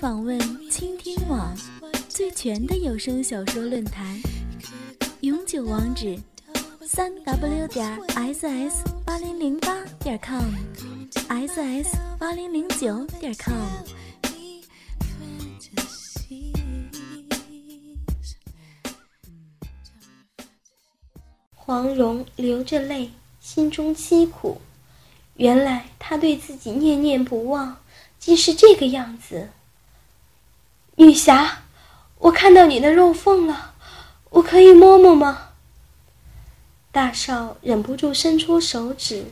访问倾听网最全的有声小说论坛，永久网址：三 w 点 ss 八零零八点 com，ss 八零零九点 com。黄蓉流着泪，心中凄苦。原来他对自己念念不忘，竟是这个样子。女侠，我看到你的肉缝了，我可以摸摸吗？大少忍不住伸出手指，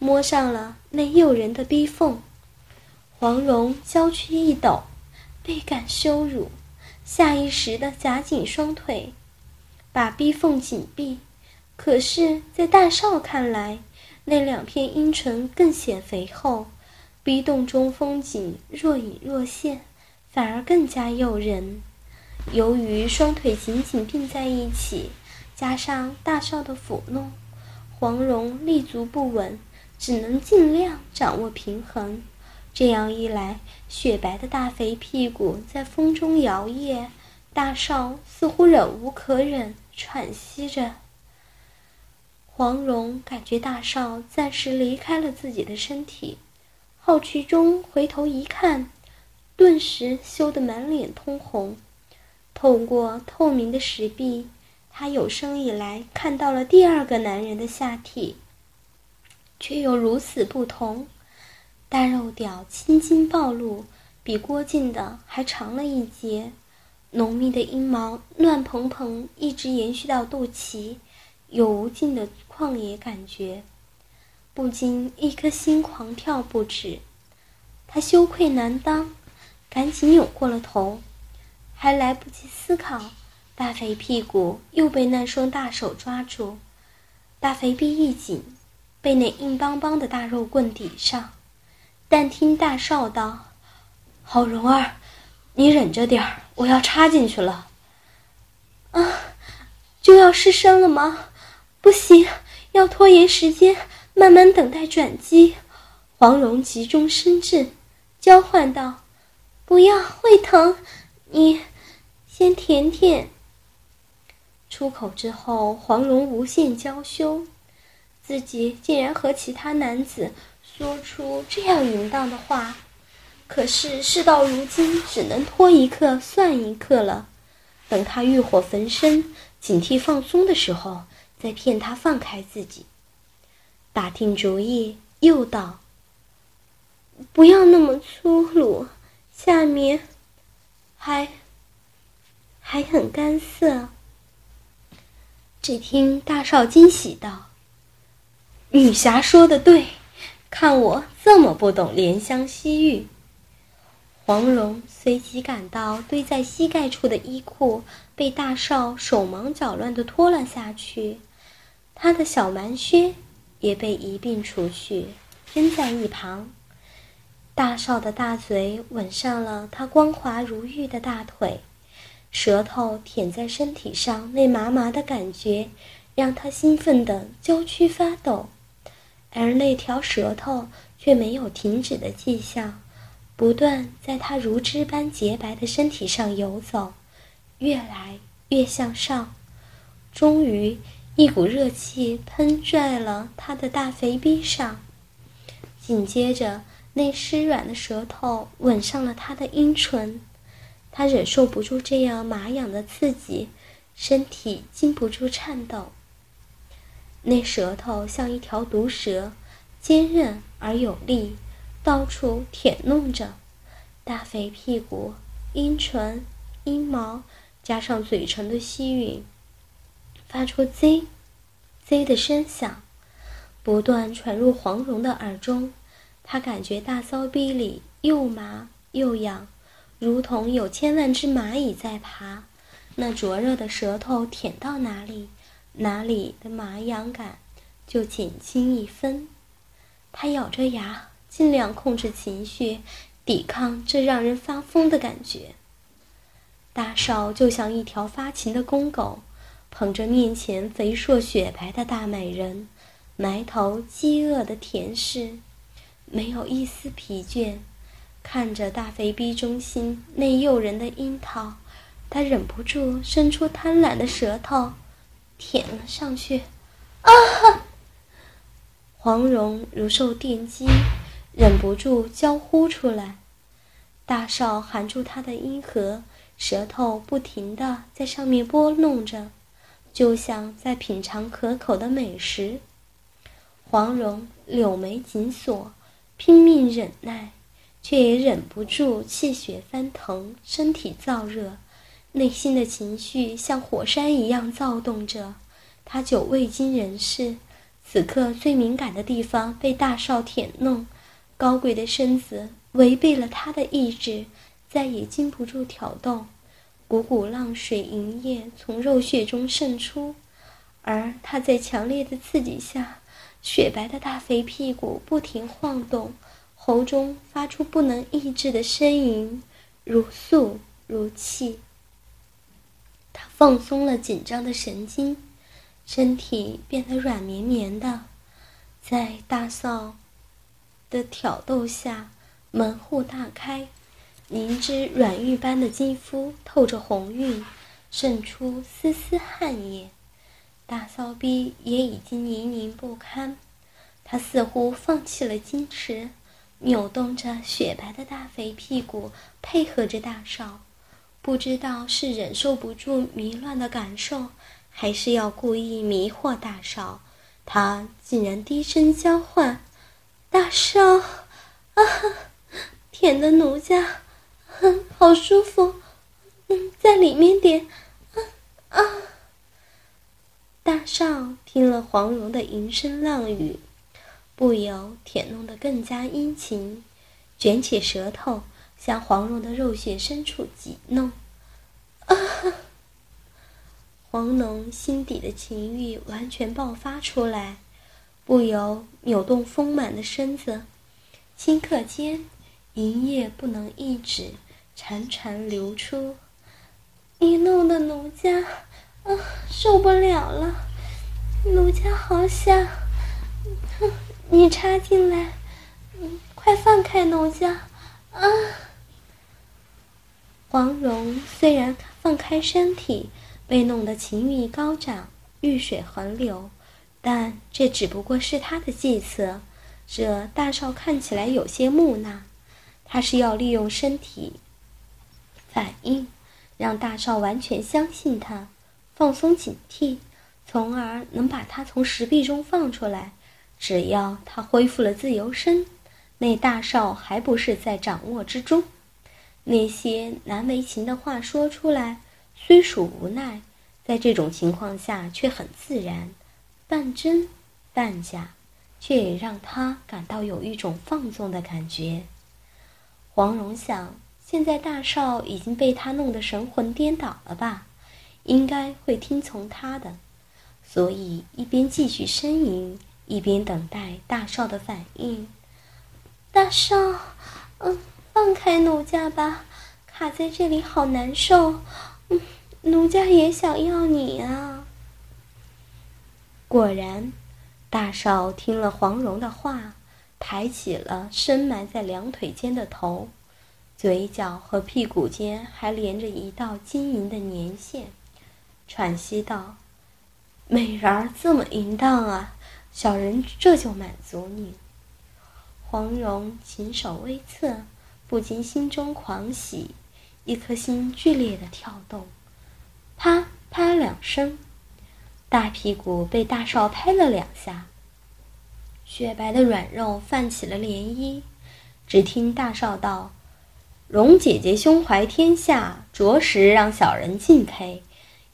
摸上了那诱人的逼缝。黄蓉娇躯一抖，倍感羞辱，下意识的夹紧双腿，把逼缝紧闭。可是，在大少看来，那两片阴唇更显肥厚，逼洞中风景若隐若现，反而更加诱人。由于双腿紧紧并在一起，加上大少的抚弄，黄蓉立足不稳，只能尽量掌握平衡。这样一来，雪白的大肥屁股在风中摇曳，大少似乎忍无可忍，喘息着。黄蓉感觉大少暂时离开了自己的身体，好奇中回头一看，顿时羞得满脸通红。透过透明的石壁，她有生以来看到了第二个男人的下体，却又如此不同。大肉屌青筋暴露，比郭靖的还长了一截，浓密的阴毛乱蓬蓬，一直延续到肚脐。有无尽的旷野感觉，不禁一颗心狂跳不止。他羞愧难当，赶紧扭过了头，还来不及思考，大肥屁股又被那双大手抓住，大肥臂一紧，被那硬邦邦的大肉棍抵上。但听大少道：“好蓉儿，你忍着点儿，我要插进去了。”啊，就要失声了吗？不行，要拖延时间，慢慢等待转机。黄蓉急中生智，娇唤道：“不要，会疼，你先舔舔。”出口之后，黄蓉无限娇羞，自己竟然和其他男子说出这样淫荡的话。可是事到如今，只能拖一刻算一刻了。等他欲火焚身、警惕放松的时候。再骗他放开自己，打定主意，又道：“不要那么粗鲁，下面还还很干涩。”只听大少惊喜道：“女侠说的对，看我这么不懂怜香惜玉。”黄蓉随即感到堆在膝盖处的衣裤被大少手忙脚乱的脱了下去。他的小蛮靴也被一并除去，扔在一旁。大少的大嘴吻上了他光滑如玉的大腿，舌头舔在身体上，那麻麻的感觉让他兴奋的娇躯发抖，而那条舌头却没有停止的迹象，不断在他如脂般洁白的身体上游走，越来越向上，终于。一股热气喷在了他的大肥逼上，紧接着那湿软的舌头吻上了他的阴唇，他忍受不住这样麻痒的刺激，身体禁不住颤抖。那舌头像一条毒蛇，坚韧而有力，到处舔弄着大肥屁股、阴唇、阴毛，加上嘴唇的吸吮。发出 “z z” 的声响，不断传入黄蓉的耳中。他感觉大骚逼里又麻又痒，如同有千万只蚂蚁在爬。那灼热的舌头舔到哪里，哪里的麻痒感就减轻一分。他咬着牙，尽量控制情绪，抵抗这让人发疯的感觉。大少就像一条发情的公狗。捧着面前肥硕雪白的大美人，埋头饥饿的舔舐，没有一丝疲倦。看着大肥逼中心那诱人的樱桃，他忍不住伸出贪婪的舌头，舔了上去。啊！黄蓉如受电击，忍不住娇呼出来。大少含住他的阴核，舌头不停地在上面拨弄着，就像在品尝可口的美食。黄蓉柳眉紧锁，拼命忍耐，却也忍不住气血翻腾，身体燥热，内心的情绪像火山一样躁动着。他久未经人事，此刻最敏感的地方被大少舔弄，高贵的身子违背了他的意志，再也禁不住挑动，股股浪水银液从肉血中渗出，而他在强烈的刺激下。雪白的大肥屁股不停晃动，喉中发出不能抑制的呻吟，如诉如泣。他放松了紧张的神经，身体变得软绵绵的，在大嫂的挑逗下，门户大开，凝脂软玉般的肌肤透着红晕，渗出丝丝汗液。大骚逼也已经泥泞不堪，他似乎放弃了矜持，扭动着雪白的大肥屁股，配合着大少。不知道是忍受不住迷乱的感受，还是要故意迷惑大少，他竟然低声交唤：“大少，啊，舔的奴家，好舒服，嗯，在里面点，啊啊。”大少听了黄蓉的吟声浪语，不由舔弄得更加殷勤，卷起舌头向黄蓉的肉穴深处挤弄。啊！黄蓉心底的情欲完全爆发出来，不由扭动丰满的身子，顷刻间，银液不能抑制，潺潺流出。你弄得奴家。啊，受不了了！奴家好想，你插进来，快放开奴家！啊！黄蓉虽然放开身体，被弄得情欲高涨，欲水横流，但这只不过是他的计策。这大少看起来有些木讷，他是要利用身体反应，让大少完全相信他。放松警惕，从而能把他从石壁中放出来。只要他恢复了自由身，那大少还不是在掌握之中？那些难为情的话说出来，虽属无奈，在这种情况下却很自然，半真半假，却也让他感到有一种放纵的感觉。黄蓉想，现在大少已经被他弄得神魂颠倒了吧？应该会听从他的，所以一边继续呻吟，一边等待大少的反应。大少，嗯，放开奴家吧，卡在这里好难受。嗯，奴家也想要你啊。果然，大少听了黄蓉的话，抬起了深埋在两腿间的头，嘴角和屁股间还连着一道晶莹的粘线。喘息道：“美人儿这么淫荡啊，小人这就满足你。”黄蓉琴手微侧，不禁心中狂喜，一颗心剧烈的跳动。啪啪两声，大屁股被大少拍了两下，雪白的软肉泛起了涟漪。只听大少道：“蓉姐姐胸怀天下，着实让小人敬佩。”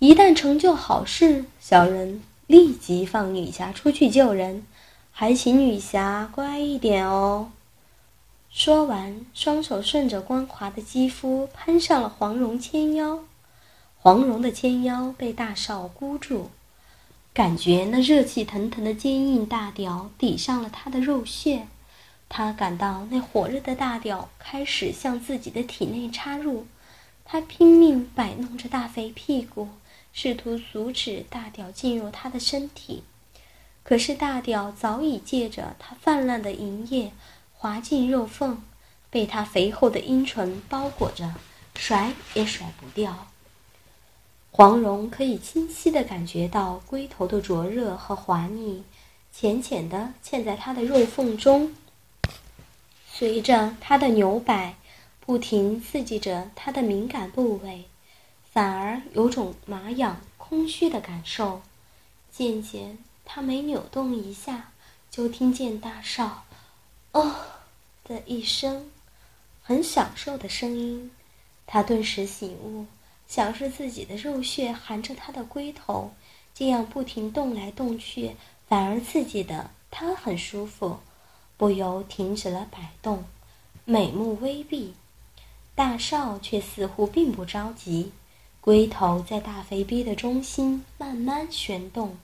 一旦成就好事，小人立即放女侠出去救人，还请女侠乖一点哦。说完，双手顺着光滑的肌肤攀上了黄蓉纤腰，黄蓉的纤腰被大少箍住，感觉那热气腾腾的坚硬大屌抵上了他的肉穴，他感到那火热的大屌开始向自己的体内插入，他拼命摆弄着大肥屁股。试图阻止大屌进入他的身体，可是大屌早已借着他泛滥的营液滑进肉缝，被他肥厚的阴唇包裹着，甩也甩不掉。黄蓉可以清晰地感觉到龟头的灼热和滑腻，浅浅地嵌在他的肉缝中，随着他的扭摆，不停刺激着他的敏感部位，反而有种麻痒、空虚的感受。渐渐，他每扭动一下，就听见大少“哦”的一声，很享受的声音。他顿时醒悟。想是自己的肉穴含着他的龟头，这样不停动来动去，反而刺激的他很舒服，不由停止了摆动，美目微闭。大少却似乎并不着急，龟头在大肥逼的中心慢慢旋动，